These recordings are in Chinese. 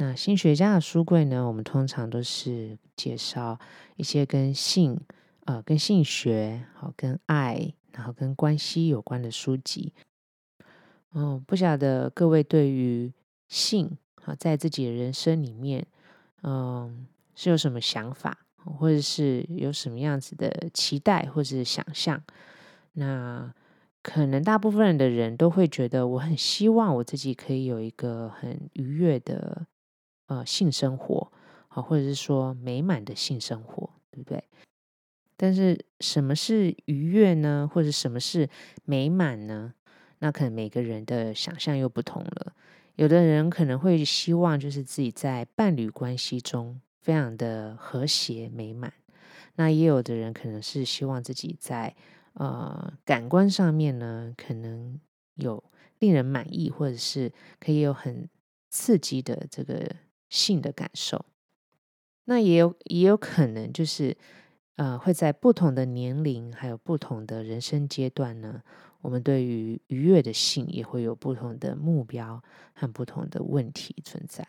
那性学家的书柜呢，我们通常都是介绍一些跟性、呃，跟性学、好跟爱，然后跟关系有关的书籍。哦，不晓得各位对于性，好在自己的人生里面，嗯，是有什么想法，或者是有什么样子的期待，或者是想象？那可能大部分的人都会觉得，我很希望我自己可以有一个很愉悦的呃性生活，好，或者是说美满的性生活，对不对？但是什么是愉悦呢？或者什么是美满呢？那可能每个人的想象又不同了。有的人可能会希望就是自己在伴侣关系中非常的和谐美满，那也有的人可能是希望自己在。呃，感官上面呢，可能有令人满意，或者是可以有很刺激的这个性的感受。那也有也有可能就是，呃，会在不同的年龄，还有不同的人生阶段呢，我们对于愉悦的性也会有不同的目标和不同的问题存在。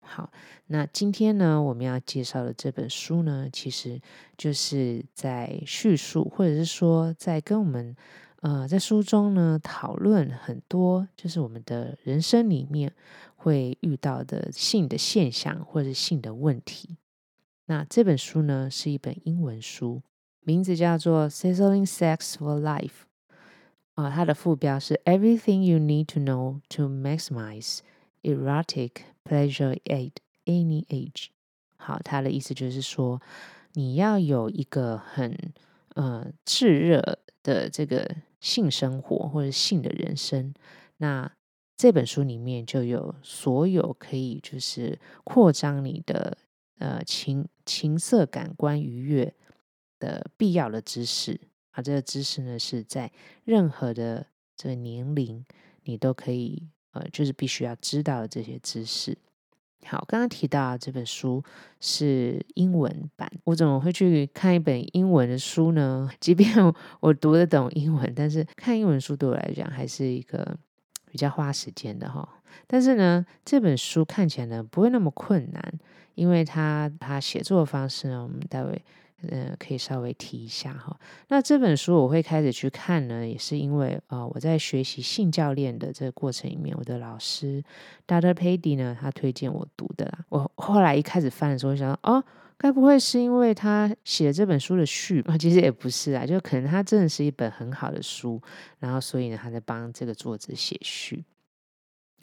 好，那今天呢，我们要介绍的这本书呢，其实就是在叙述，或者是说在跟我们，呃，在书中呢讨论很多，就是我们的人生里面会遇到的性的现象或者性的问题。那这本书呢是一本英文书，名字叫做《Sizzling Sex for Life》，啊，它的副标是 Everything You Need to Know to Maximize Erotic Pleasure at any age，好，它的意思就是说，你要有一个很呃炽热的这个性生活或者性的人生。那这本书里面就有所有可以就是扩张你的呃情情色感官愉悦的必要的知识啊，这个知识呢是在任何的这个年龄你都可以呃就是必须要知道的这些知识。好，刚刚提到这本书是英文版，我怎么会去看一本英文的书呢？即便我读得懂英文，但是看英文书对我来讲还是一个比较花时间的哈。但是呢，这本书看起来呢不会那么困难，因为它它写作的方式呢，我们待会。呃，可以稍微提一下哈。那这本书我会开始去看呢，也是因为呃，我在学习性教练的这个过程里面，我的老师 Dr. Pady 呢，他推荐我读的啦。我后来一开始翻的时候，我想说，哦，该不会是因为他写了这本书的序嘛？其实也不是啊，就可能他真的是一本很好的书，然后所以呢，他在帮这个作者写序。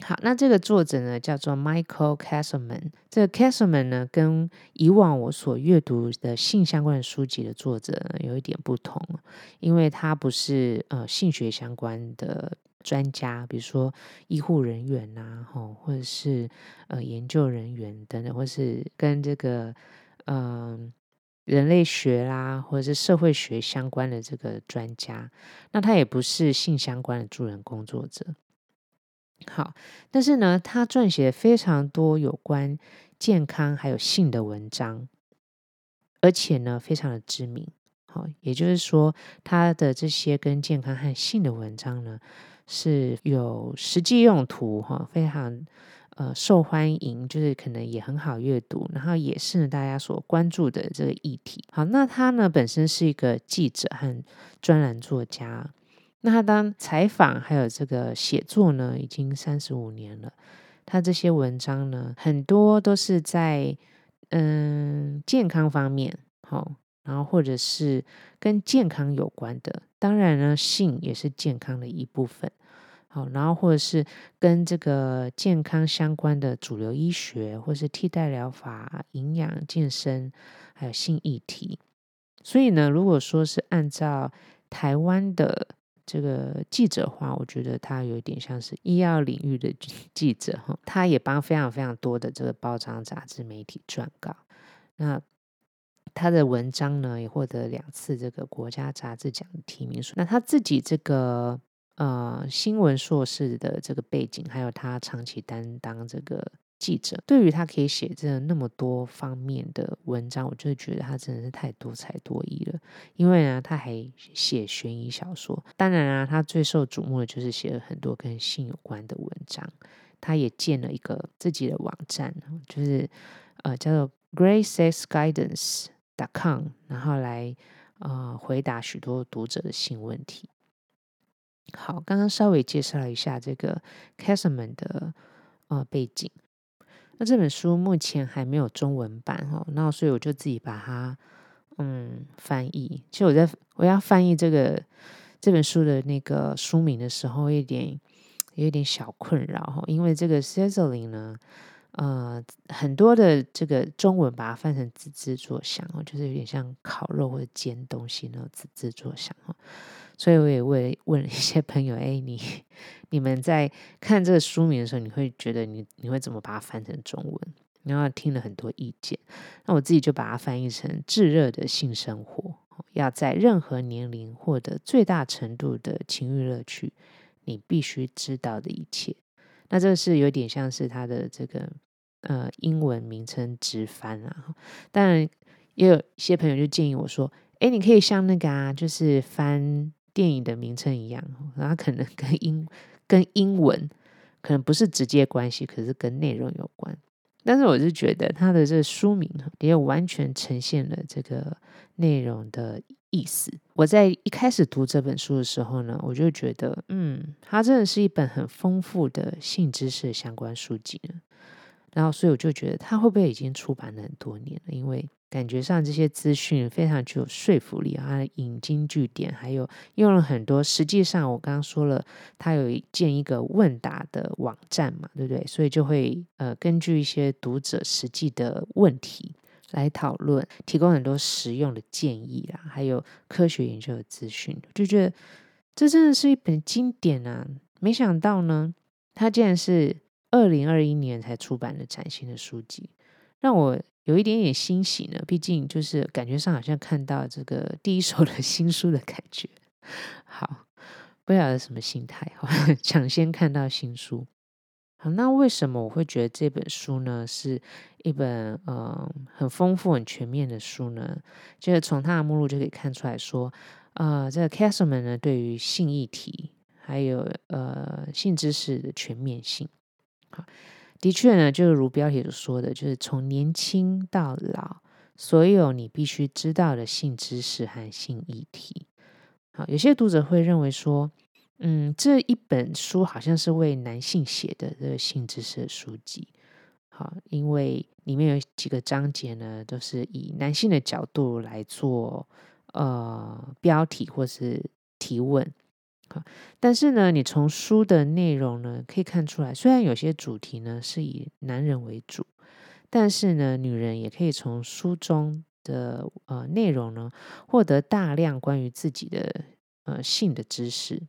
好，那这个作者呢叫做 Michael Castleman。这个 Castleman 呢，跟以往我所阅读的性相关的书籍的作者有一点不同，因为他不是呃性学相关的专家，比如说医护人员呐，吼，或者是呃研究人员等等，或是跟这个嗯、人类学啦，或者是社会学相关的这个专家。那他也不是性相关的助人工作者。好，但是呢，他撰写非常多有关健康还有性的文章，而且呢，非常的知名。好，也就是说，他的这些跟健康和性的文章呢，是有实际用途，哈，非常呃受欢迎，就是可能也很好阅读，然后也是大家所关注的这个议题。好，那他呢本身是一个记者和专栏作家。那他当采访还有这个写作呢，已经三十五年了。他这些文章呢，很多都是在嗯健康方面，好，然后或者是跟健康有关的。当然呢，性也是健康的一部分，好，然后或者是跟这个健康相关的主流医学，或是替代疗法、营养、健身，还有性议题。所以呢，如果说是按照台湾的这个记者话，我觉得他有点像是医药领域的记者哈，他也帮非常非常多的这个报章杂志媒体撰稿。那他的文章呢，也获得两次这个国家杂志奖提名。那他自己这个呃新闻硕士的这个背景，还有他长期担当这个。记者对于他可以写这那么多方面的文章，我就觉得他真的是太多才多艺了。因为呢，他还写悬疑小说，当然啊，他最受瞩目的就是写了很多跟性有关的文章。他也建了一个自己的网站，就是呃叫做 greatsexguidance.com，然后来呃回答许多读者的性问题。好，刚刚稍微介绍了一下这个 c a s m a n 的呃背景。那这本书目前还没有中文版哈，那所以我就自己把它嗯翻译。其实我在我要翻译这个这本书的那个书名的时候，有点有点小困扰哈，因为这个 sizzling 呢，呃，很多的这个中文把它翻成滋滋作响哦，就是有点像烤肉或者煎东西那种滋滋作响哈。所以我也问问了一些朋友，哎，你你们在看这个书名的时候，你会觉得你你会怎么把它翻成中文？然后听了很多意见，那我自己就把它翻译成炙热的性生活，要在任何年龄获得最大程度的情欲乐趣，你必须知道的一切。那这是有点像是它的这个呃英文名称直翻啊。当然，也有一些朋友就建议我说，哎，你可以像那个啊，就是翻。电影的名称一样，然后可能跟英跟英文可能不是直接关系，可是跟内容有关。但是我是觉得它的这个书名也完全呈现了这个内容的意思。我在一开始读这本书的时候呢，我就觉得，嗯，它真的是一本很丰富的性知识相关书籍呢。然后，所以我就觉得他会不会已经出版了很多年了？因为感觉上这些资讯非常具有说服力啊，引经据典，还有用了很多。实际上，我刚刚说了，它有建一个问答的网站嘛，对不对？所以就会呃，根据一些读者实际的问题来讨论，提供很多实用的建议啦，还有科学研究的资讯。就觉得这真的是一本经典啊！没想到呢，它竟然是二零二一年才出版的崭新的书籍，让我。有一点点欣喜呢，毕竟就是感觉上好像看到这个第一手的 新书的感觉。好，不晓得什么心态，抢先看到新书。好，那为什么我会觉得这本书呢是一本嗯、很丰富、很全面的书呢？就是从它的目录就可以看出来说，呃，这个 Castleman 呢对于性议题还有呃性知识的全面性，的确呢，就如标题所说的，就是从年轻到老，所有你必须知道的性知识和性议题。好，有些读者会认为说，嗯，这一本书好像是为男性写的这个性知识的书籍。好，因为里面有几个章节呢，都是以男性的角度来做呃标题或是提问。但是呢，你从书的内容呢可以看出来，虽然有些主题呢是以男人为主，但是呢，女人也可以从书中的呃内容呢获得大量关于自己的呃性的知识。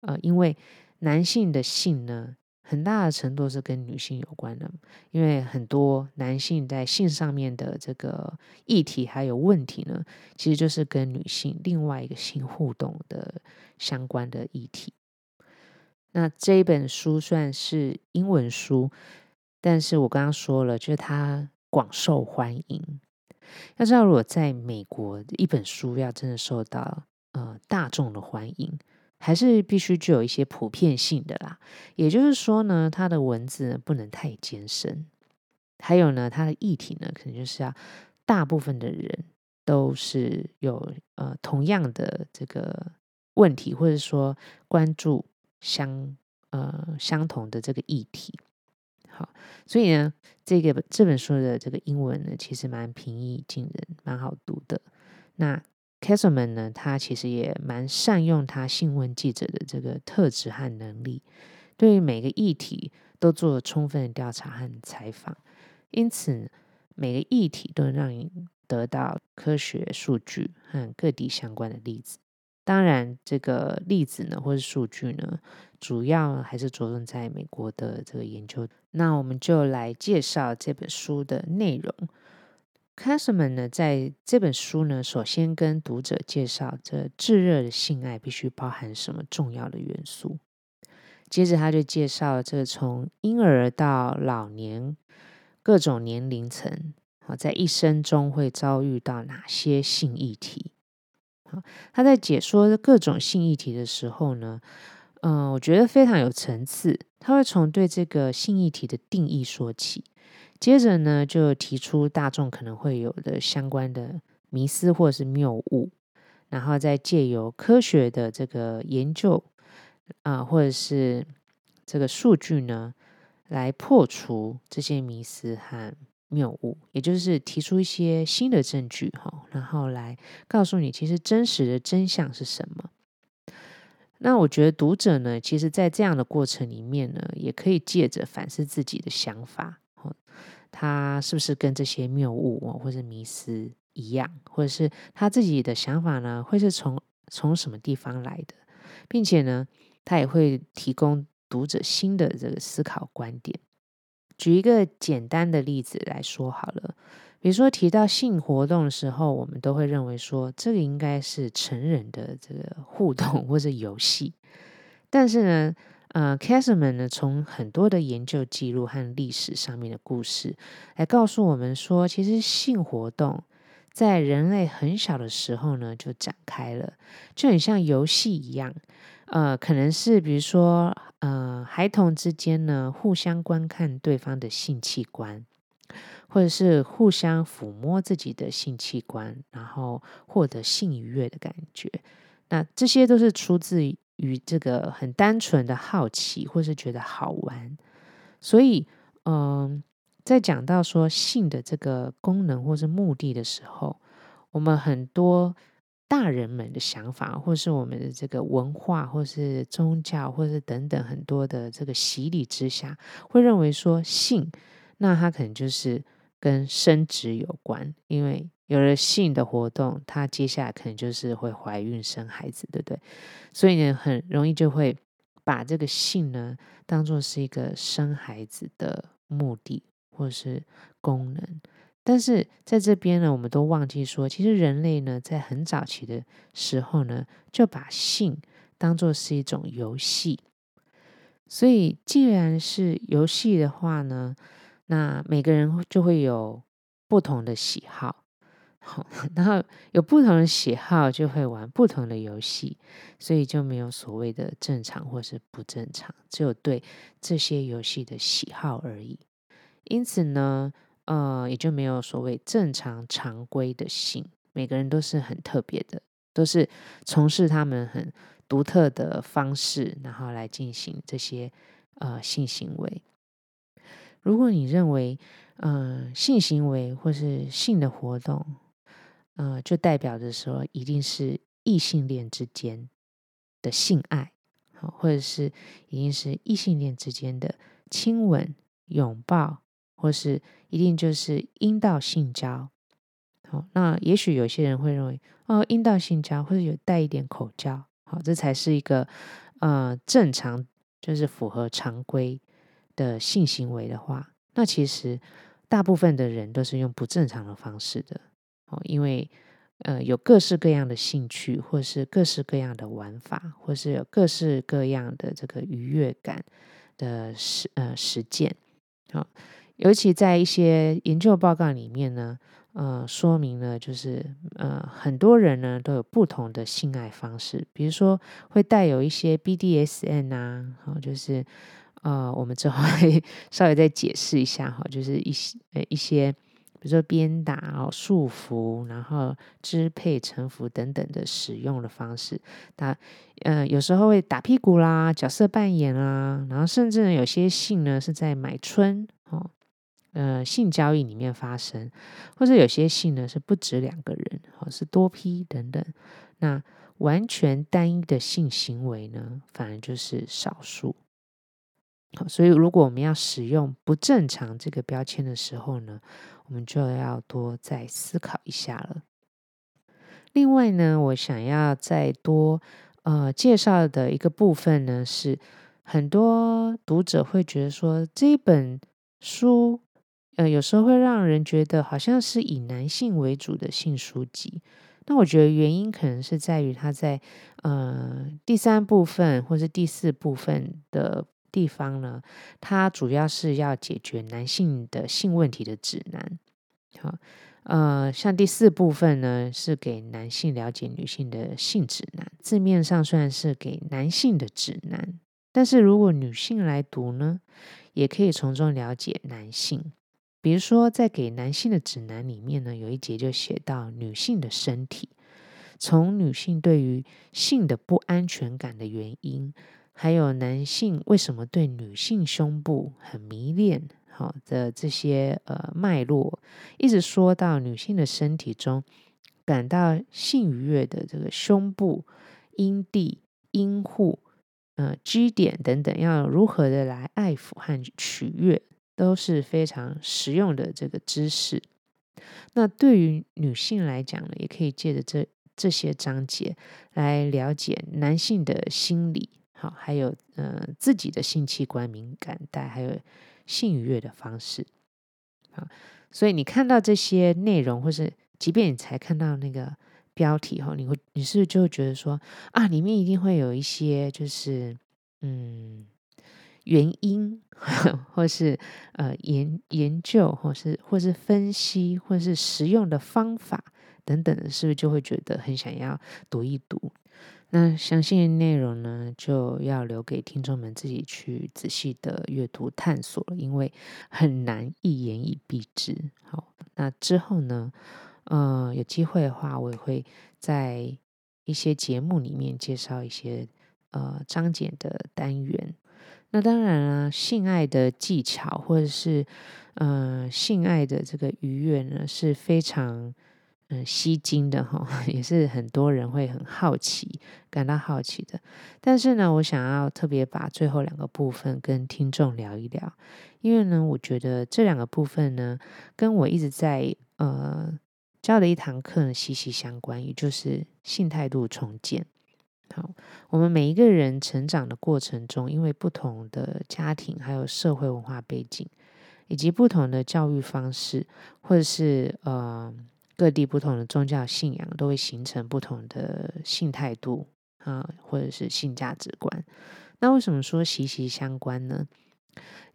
呃，因为男性的性呢，很大的程度是跟女性有关的，因为很多男性在性上面的这个议题还有问题呢，其实就是跟女性另外一个性互动的相关的议题。那这一本书算是英文书，但是我刚刚说了，就是它广受欢迎。要知道，如果在美国，一本书要真的受到呃大众的欢迎。还是必须具有一些普遍性的啦，也就是说呢，它的文字不能太艰深，还有呢，它的议题呢，可能就是要大部分的人都是有呃同样的这个问题，或者说关注相呃相同的这个议题。好，所以呢，这个这本书的这个英文呢，其实蛮平易近人，蛮好读的。那 Castleman 呢，他其实也蛮善用他新闻记者的这个特质和能力，对于每个议题都做了充分的调查和采访，因此每个议题都能让你得到科学数据和各地相关的例子。当然，这个例子呢，或是数据呢，主要还是着重在美国的这个研究。那我们就来介绍这本书的内容。C a s m a n 呢，在这本书呢，首先跟读者介绍这炙热的性爱必须包含什么重要的元素。接着，他就介绍这从婴儿到老年各种年龄层，好，在一生中会遭遇到哪些性议题。好，他在解说各种性议题的时候呢，嗯、我觉得非常有层次。他会从对这个性议题的定义说起，接着呢，就提出大众可能会有的相关的迷思或者是谬误，然后再借由科学的这个研究。啊、或者是这个数据呢，来破除这些迷思和谬误，也就是提出一些新的证据哈，然后来告诉你其实真实的真相是什么。那我觉得读者呢，其实，在这样的过程里面呢，也可以借着反思自己的想法，他是不是跟这些谬误或者迷思一样，或者是他自己的想法呢，会是从从什么地方来的，并且呢，他也会提供读者新的这个思考观点。举一个简单的例子来说好了，比如说提到性活动的时候，我们都会认为说这个应该是成人的这个互动或者游戏。但是呢，呃，Kaseman 呢，从很多的研究记录和历史上面的故事来告诉我们说，其实性活动在人类很小的时候呢就展开了，就很像游戏一样。呃，可能是比如说，呃，孩童之间呢，互相观看对方的性器官，或者是互相抚摸自己的性器官，然后获得性愉悦的感觉。那这些都是出自与这个很单纯的好奇，或是觉得好玩。所以，嗯、在讲到说性的这个功能或是目的的时候，我们很多。大人们的想法，或是我们的这个文化，或是宗教，或是等等很多的这个洗礼之下，会认为说性，那它可能就是跟生殖有关，因为有了性的活动，它接下来可能就是会怀孕生孩子，对不对？所以呢，很容易就会把这个性呢当做是一个生孩子的目的或是功能。但是在这边呢，我们都忘记说，其实人类呢，在很早期的时候呢，就把性当作是一种游戏。所以，既然是游戏的话呢，那每个人就会有不同的喜好，好，然后有不同的喜好，就会玩不同的游戏，所以就没有所谓的正常或是不正常，只有对这些游戏的喜好而已。因此呢，呃，也就没有所谓正常常规的性，每个人都是很特别的，都是从事他们很独特的方式，然后来进行这些呃性行为。如果你认为呃性行为或是性的活动，呃，就代表着说一定是异性恋之间的性爱，好，或者是一定是异性恋之间的亲吻、拥抱。或是一定就是阴道性交，好，那也许有些人会认为，哦，阴道性交或者有带一点口交，好，这才是一个呃正常，就是符合常规的性行为的话，那其实大部分的人都是用不正常的方式的，哦，因为呃有各式各样的兴趣，或是各式各样的玩法，或是有各式各样的这个愉悦感的实呃实践，好。尤其在一些研究报告里面呢，呃，说明了就是呃，很多人呢都有不同的性爱方式，比如说会带有一些 BDSN 啊，好，就是呃，我们之后会稍微再解释一下哈，就是一些呃一些，比如说鞭打哦、束缚，然后支配、臣服等等的使用的方式，那呃有时候会打屁股啦、角色扮演啦，然后甚至呢有些性呢是在买春哦。呃，性交易里面发生，或者有些性呢是不止两个人，哦是多批等等。那完全单一的性行为呢，反而就是少数。所以如果我们要使用不正常这个标签的时候呢，我们就要多再思考一下了。另外呢，我想要再多呃介绍的一个部分呢，是很多读者会觉得说，这一本书呃有时候会让人觉得好像是以男性为主的性书籍。那我觉得原因可能是在于他在呃第三部分或是第四部分的地方呢，它主要是要解决男性的性问题的指南。好，呃，像第四部分呢，是给男性了解女性的性指南。字面上虽然是给男性的指南，但是如果女性来读呢，也可以从中了解男性。比如说，在给男性的指南里面呢，有一节就写到女性的身体，从女性对于性的不安全感的原因，还有男性为什么对女性胸部很迷恋，好的这些呃脉络，一直说到女性的身体中感到性愉悦的这个胸部、阴蒂、阴户、呃 G 点等等，要如何的来爱抚和取悦。都是非常实用的这个知识。那对于女性来讲呢，也可以借着这这些章节来了解男性的心理，好，还有呃自己的性器官敏感带，还有性愉悦的方式。好，所以你看到这些内容，或是即便你才看到那个标题哈，你会你是不是就会觉得说啊，里面一定会有一些就是嗯。原因，或是呃研研究，或是或是分析，或是实用的方法等等的，是不是就会觉得很想要读一读？那详细的内容呢，就要留给听众们自己去仔细的阅读探索了，因为很难一言以蔽之。好，那之后呢，呃，有机会的话，我也会在一些节目里面介绍一些呃章节的单元。那当然了，性爱的技巧或者是呃性爱的这个愉悦呢，是非常嗯、吸睛的哈，也是很多人会很好奇、感到好奇的。但是呢，我想要特别把最后两个部分跟听众聊一聊，因为呢，我觉得这两个部分呢，跟我一直在呃教的一堂课呢息息相关，也就是性态度重建。好，我们每一个人成长的过程中，因为不同的家庭，还有社会文化背景，以及不同的教育方式，或者是呃各地不同的宗教信仰，都会形成不同的性态度啊，或者是性价值观。那为什么说息息相关呢？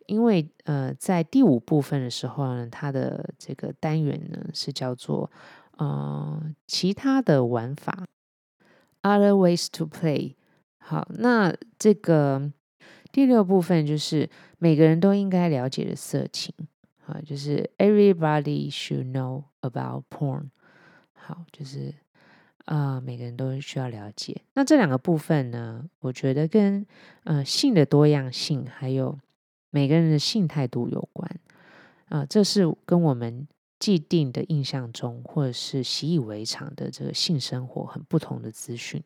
因为呃，在第五部分的时候呢，它的这个单元呢是叫做呃其他的玩法。Other ways to play。好，那这个第六部分就是每个人都应该了解的色情，啊，就是 Everybody should know about porn。好，就是啊、呃，每个人都需要了解。那这两个部分呢，我觉得跟呃性的多样性，还有每个人的性态度有关。啊、呃，这是跟我们。既定的印象中，或者是习以为常的这个性生活，很不同的资讯，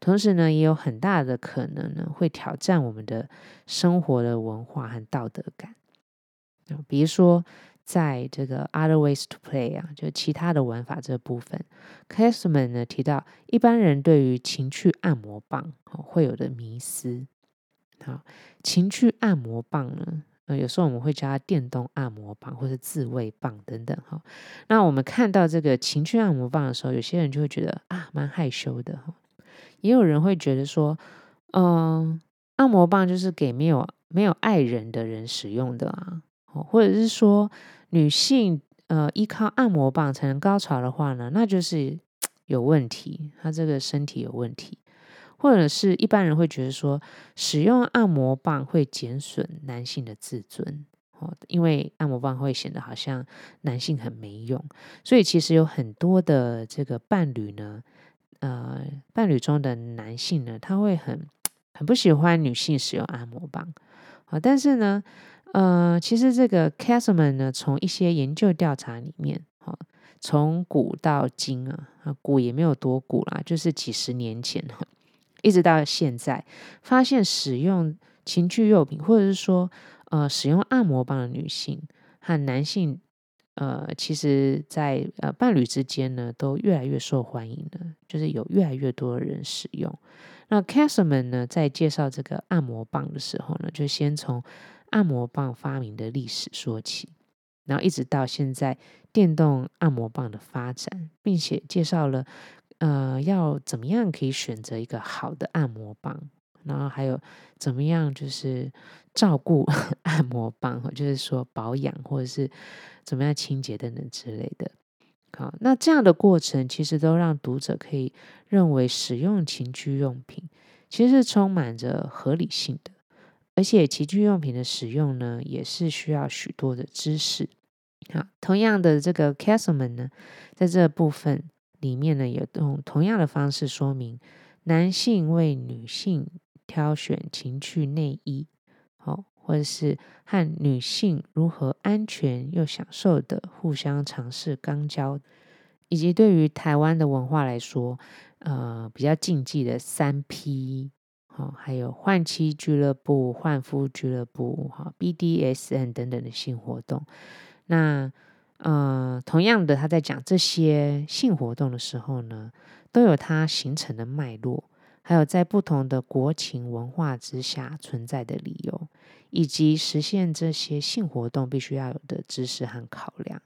同时呢，也有很大的可能呢，会挑战我们的生活的文化和道德感。比如说，在这个 Other Ways to Play 啊，就其他的玩法这部分，Caseman 呢提到，一般人对于情趣按摩棒会有的迷思。好，情趣按摩棒呢？呃，有时候我们会叫它电动按摩棒或者自慰棒等等哈。那我们看到这个情趣按摩棒的时候，有些人就会觉得啊，蛮害羞的哈。也有人会觉得说，嗯、呃，按摩棒就是给没有没有爱人的人使用的啊。或者是说，女性呃依靠按摩棒才能高潮的话呢，那就是 有问题，她这个身体有问题。或者是一般人会觉得说，使用按摩棒会减损男性的自尊，哦，因为按摩棒会显得好像男性很没用，所以其实有很多的这个伴侣呢，呃，伴侣中的男性呢，他会很 很不喜欢女性使用按摩棒，啊，但是呢，呃，其实这个 Caseman 呢，从一些研究调查里面，哈，从古到今啊，啊，古也没有多古啦，就是几十年前哈。一直到现在，发现使用情趣用品，或者是说，呃，使用按摩棒的女性和男性，呃，其实在呃伴侣之间呢，都越来越受欢迎了，就是有越来越多的人使用。那 Caseman 呢，在介绍这个按摩棒的时候呢，就先从按摩棒发明的历史说起，然后一直到现在电动按摩棒的发展，并且介绍了呃要怎么样可以选择一个好的按摩棒，然后还有怎么样就是照顾 按摩棒，就是说保养或者是怎么样清洁等等之类的。好，那这样的过程其实都让读者可以认为使用情趣用品其实是充满着合理性的，而且情趣用品的使用呢，也是需要许多的知识。好，同样的这个 Castleman 呢，在这部分里面呢，也用同样的方式说明男性为女性挑选情趣内衣，好。或者是和女性如何安全又享受的互相尝试肛交，以及对于台湾的文化来说，呃，比较禁忌的三 P，好，还有换妻俱乐部、换夫俱乐部，哈，BDSN 等等的性活动。那，呃，同样的，他在讲这些性活动的时候呢，都有它形成的脉络。还有在不同的国情文化之下存在的理由，以及实现这些性活动必须要有的知识和考量。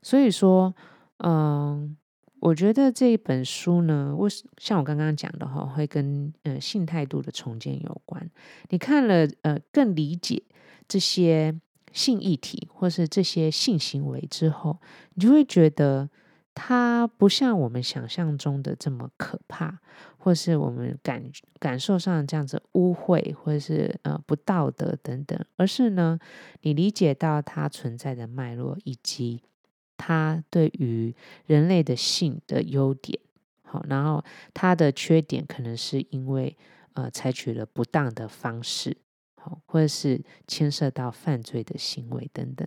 所以说，嗯，我觉得这一本书呢，我像我刚刚讲的哈，会跟呃性态度的重建有关。你看了呃，更理解这些性议题或是这些性行为之后，你就会觉得。它不像我们想象中的这么可怕，或是我们感感受上这样子污秽，或是呃不道德等等，而是呢，你理解到它存在的脉络，以及他对于人类的性的优点，好，然后他的缺点可能是因为呃采取了不当的方式，好，或者是牵涉到犯罪的行为等等。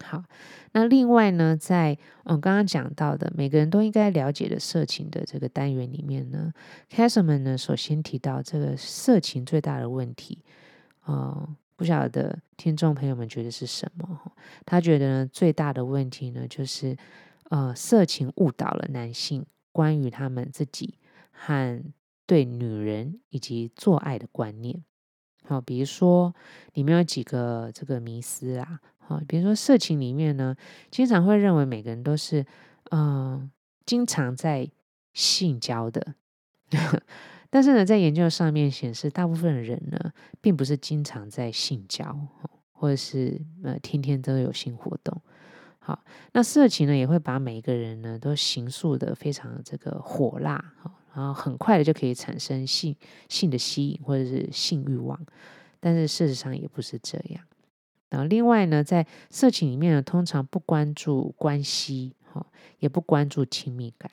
好，那另外呢，在嗯刚刚讲到的每个人都应该了解的色情的这个单元里面呢，Caseman 呢首先提到这个色情最大的问题，呃，不晓得听众朋友们觉得是什么？他觉得呢最大的问题呢就是呃色情误导了男性关于他们自己和对女人以及做爱的观念。好，比如说里面有几个这个迷思啊。好，比如说色情里面呢，经常会认为每个人都是，嗯、经常在性交的。但是呢，在研究上面显示，大部分的人呢，并不是经常在性交，或者是呃，天天都有性活动。好，那色情呢，也会把每一个人呢，都形塑的非常这个火辣，然后很快的就可以产生性性的吸引或者是性欲望。但是事实上也不是这样。然后另外呢，在色情里面呢，通常不关注关系，哈，也不关注亲密感，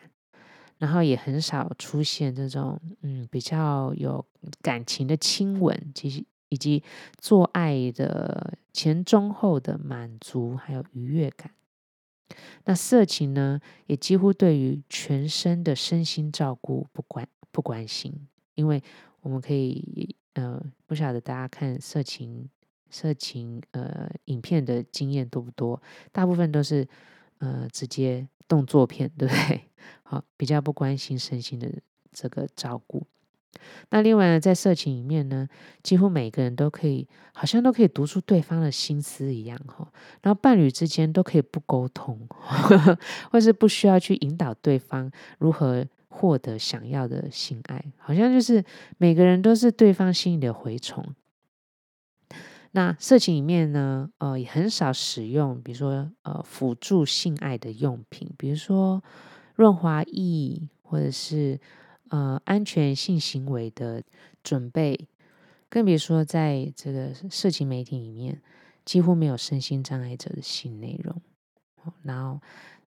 然后也很少出现这种嗯比较有感情的亲吻，其实以及做爱的前中后的满足还有愉悦感。那色情呢，也几乎对于全身的身心照顾不关不关心，因为我们可以呃不晓得大家看色情。色情呃影片的经验多不多？大部分都是呃直接动作片，对不对？好，比较不关心身心的这个照顾。那另外呢，在色情里面呢，几乎每个人都可以，好像都可以读出对方的心思一样哈。然后伴侣之间都可以不沟通，或是不需要去引导对方如何获得想要的性爱，好像就是每个人都是对方心里的蛔虫。那色情里面呢，呃，也很少使用，比如说呃，辅助性爱的用品，比如说润滑液，或者是呃，安全性行为的准备，更别说在这个色情媒体里面，几乎没有身心障碍者的性内容。然后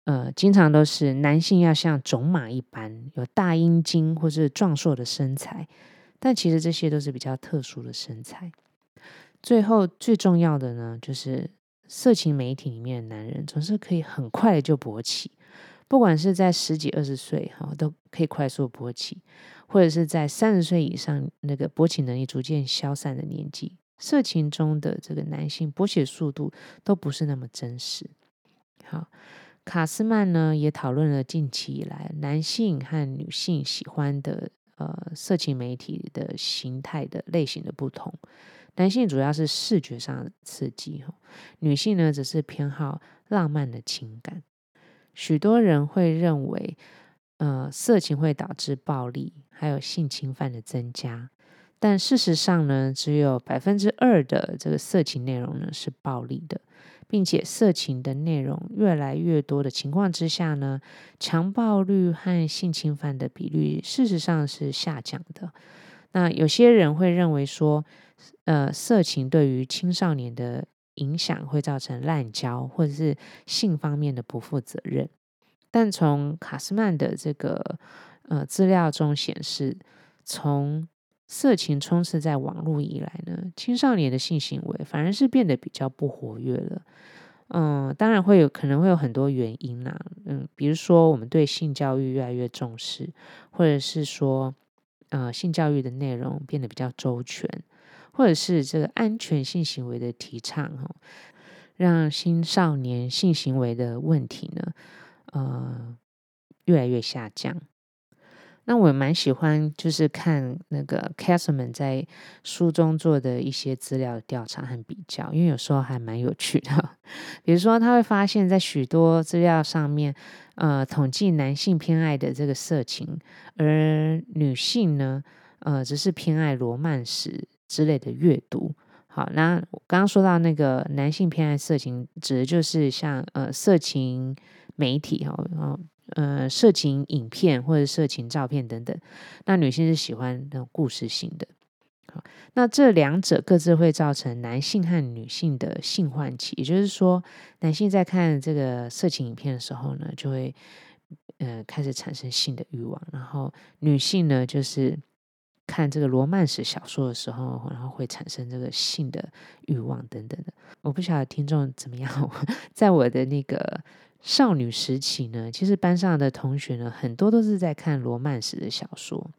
呃，经常都是男性要像种马一般有大阴茎或是壮硕的身材，但其实这些都是比较特殊的身材。最后最重要的呢，就是色情媒体里面的男人总是可以很快的就勃起，不管是在十几二十岁哈，都可以快速勃起，或者是在三十岁以上那个勃起能力逐渐消散的年纪，色情中的这个男性勃起速度都不是那么真实。好，卡斯曼呢也讨论了近期以来男性和女性喜欢的呃色情媒体的形态的类型的不同。男性主要是视觉上的刺激，哈，女性呢则是偏好浪漫的情感。许多人会认为，呃，色情会导致暴力，还有性侵犯的增加。但事实上呢，只有百分之二的这个色情内容呢是暴力的，并且色情的内容越来越多的情况之下呢，强暴率和性侵犯的比率事实上是下降的。那有些人会认为说，呃，色情对于青少年的影响会造成滥交或者是性方面的不负责任。但从卡斯曼的这个呃资料中显示，从色情充斥在网络以来呢，青少年的性行为反而是变得比较不活跃了。嗯、当然会有可能会有很多原因啦，嗯，比如说我们对性教育越来越重视，或者是说呃性教育的内容变得比较周全。或者是这个安全性行为的提倡，哈，让青少年性行为的问题呢，呃，越来越下降。那我蛮喜欢，就是看那个 Caseman 在书中做的一些资料调查和比较，因为有时候还蛮有趣的。比如说，他会发现，在许多资料上面，呃，统计男性偏爱的这个色情，而女性呢，呃，只是偏爱罗曼史。之类的阅读，好，那我刚刚说到那个男性偏爱色情，指的就是像呃色情媒体哈，呃色情影片或者色情照片等等。那女性是喜欢那种故事性的，好，那这两者各自会造成男性和女性的性唤起，也就是说，男性在看这个色情影片的时候呢，就会呃开始产生性的欲望，然后女性呢就是。看这个罗曼史小说的时候，然后会产生这个性的欲望等等的。我不晓得听众怎么样。在我的那个少女时期呢，其实班上的同学呢，很多都是在看罗曼史的小说。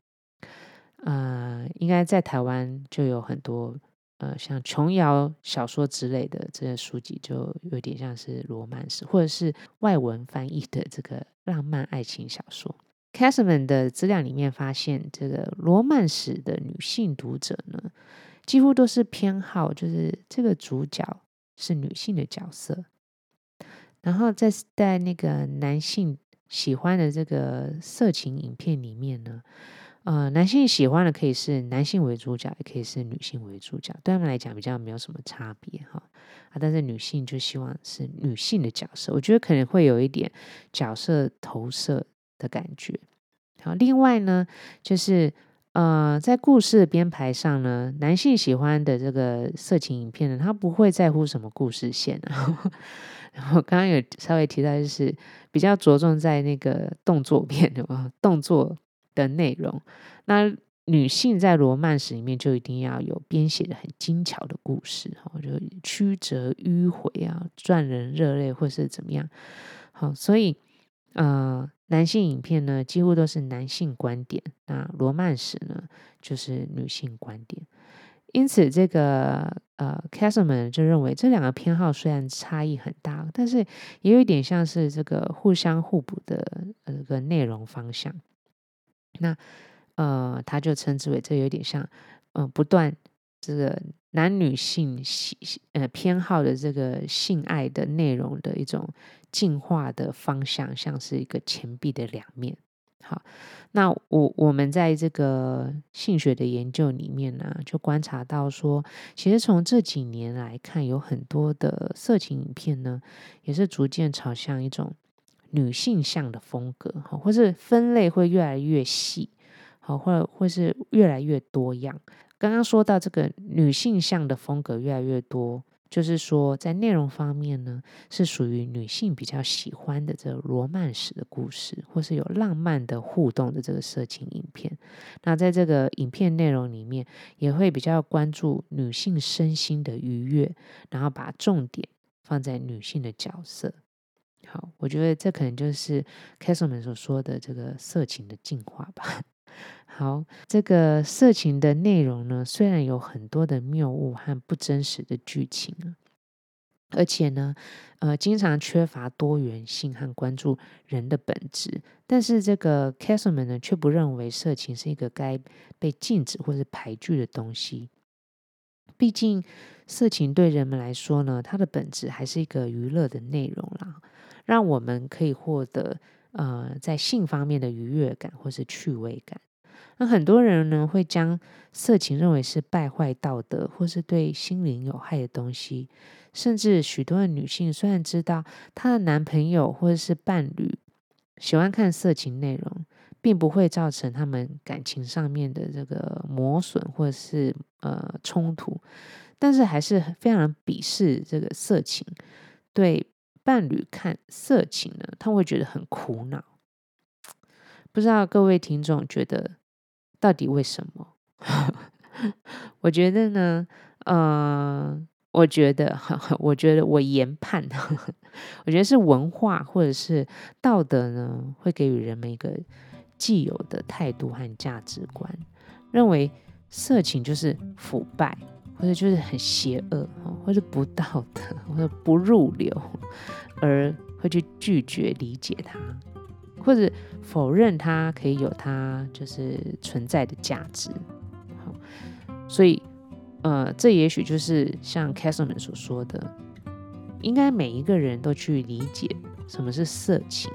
呃，应该在台湾就有很多呃，像琼瑶小说之类的这些书籍，就有点像是罗曼史，或者是外文翻译的这个浪漫爱情小说。Casman 的资料里面发现，这个罗曼史的女性读者呢，几乎都是偏好就是这个主角是女性的角色，然后在在那个男性喜欢的这个色情影片里面呢，呃，男性喜欢的可以是男性为主角，也可以是女性为主角，对他们来讲比较没有什么差别哈啊，但是女性就希望是女性的角色，我觉得可能会有一点角色投射。的感觉，好。另外呢，就是呃，在故事的编排上呢，男性喜欢的这个色情影片呢，他不会在乎什么故事线啊。然后刚刚有稍微提到，就是比较着重在那个动作片的嘛，动作的内容。那女性在罗曼史里面就一定要有编写的很精巧的故事，哈，就曲折迂回啊，赚人热泪或是怎么样。好，所以呃。男性影片呢，几乎都是男性观点，那罗曼史呢，就是女性观点。因此，这个呃，Caseman 就认为这两个偏好虽然差异很大，但是也有一点像是这个互相互补的呃这个内容方向。那呃，他就称之为这有点像嗯、呃，不断这个男女性喜呃偏好的这个性爱的内容的一种。进化的方向像是一个钱币的两面。好，那我我们在这个性学的研究里面呢，就观察到说，其实从这几年来看，有很多的色情影片呢，也是逐渐朝向一种女性向的风格，好，或是分类会越来越细，好，或者会是越来越多样。刚刚说到这个女性向的风格越来越多。就是说，在内容方面呢，是属于女性比较喜欢的这罗曼史的故事，或是有浪漫的互动的这个色情影片。那在这个影片内容里面，也会比较关注女性身心的愉悦，然后把重点放在女性的角色。好，我觉得这可能就是 Castleman 所说的这个色情的进化吧。好，这个色情的内容呢，虽然有很多的谬误和不真实的剧情啊，而且呢，呃，经常缺乏多元性和关注人的本质，但是这个 Castleman 呢，却不认为色情是一个该被禁止或是排拒的东西。毕竟，色情对人们来说呢，它的本质还是一个娱乐的内容啦，让我们可以获得呃在性方面的愉悦感或是趣味感。那很多人呢，会将色情认为是败坏道德或是对心灵有害的东西，甚至许多的女性虽然知道她的男朋友或者是伴侣喜欢看色情内容，并不会造成他们感情上面的这个磨损或者是呃冲突，但是还是非常鄙视这个色情，对伴侣看色情呢，他会觉得很苦恼。不知道各位听众觉得？到底为什么？我觉得呢，呃，我觉得，我觉得我研判，我觉得是文化或者是道德呢，会给予人们一个既有的态度和价值观，认为色情就是腐败，或者就是很邪恶，或者不道德，或者不入流，而会去拒绝理解它。或者否认它可以有它就是存在的价值，好，所以呃，这也许就是像 Castleman 所说的，应该每一个人都去理解什么是色情，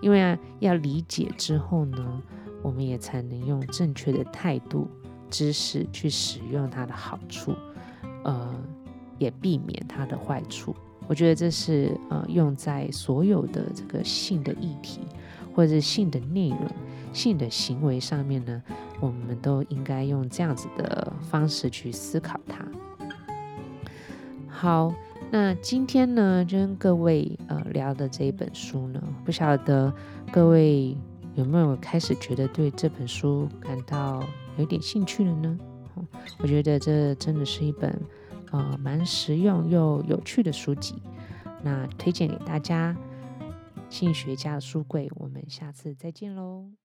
因为啊，要理解之后呢，我们也才能用正确的态度、知识去使用它的好处，呃，也避免它的坏处。我觉得这是呃用在所有的这个性的议题，或者是性的内容、性的行为上面呢，我们都应该用这样子的方式去思考它。好，那今天呢，就跟各位呃聊的这一本书呢，不晓得各位有没有开始觉得对这本书感到有点兴趣了呢？我觉得这真的是一本。呃，蛮实用又有趣的书籍，那推荐给大家。心理学家的书柜，我们下次再见喽。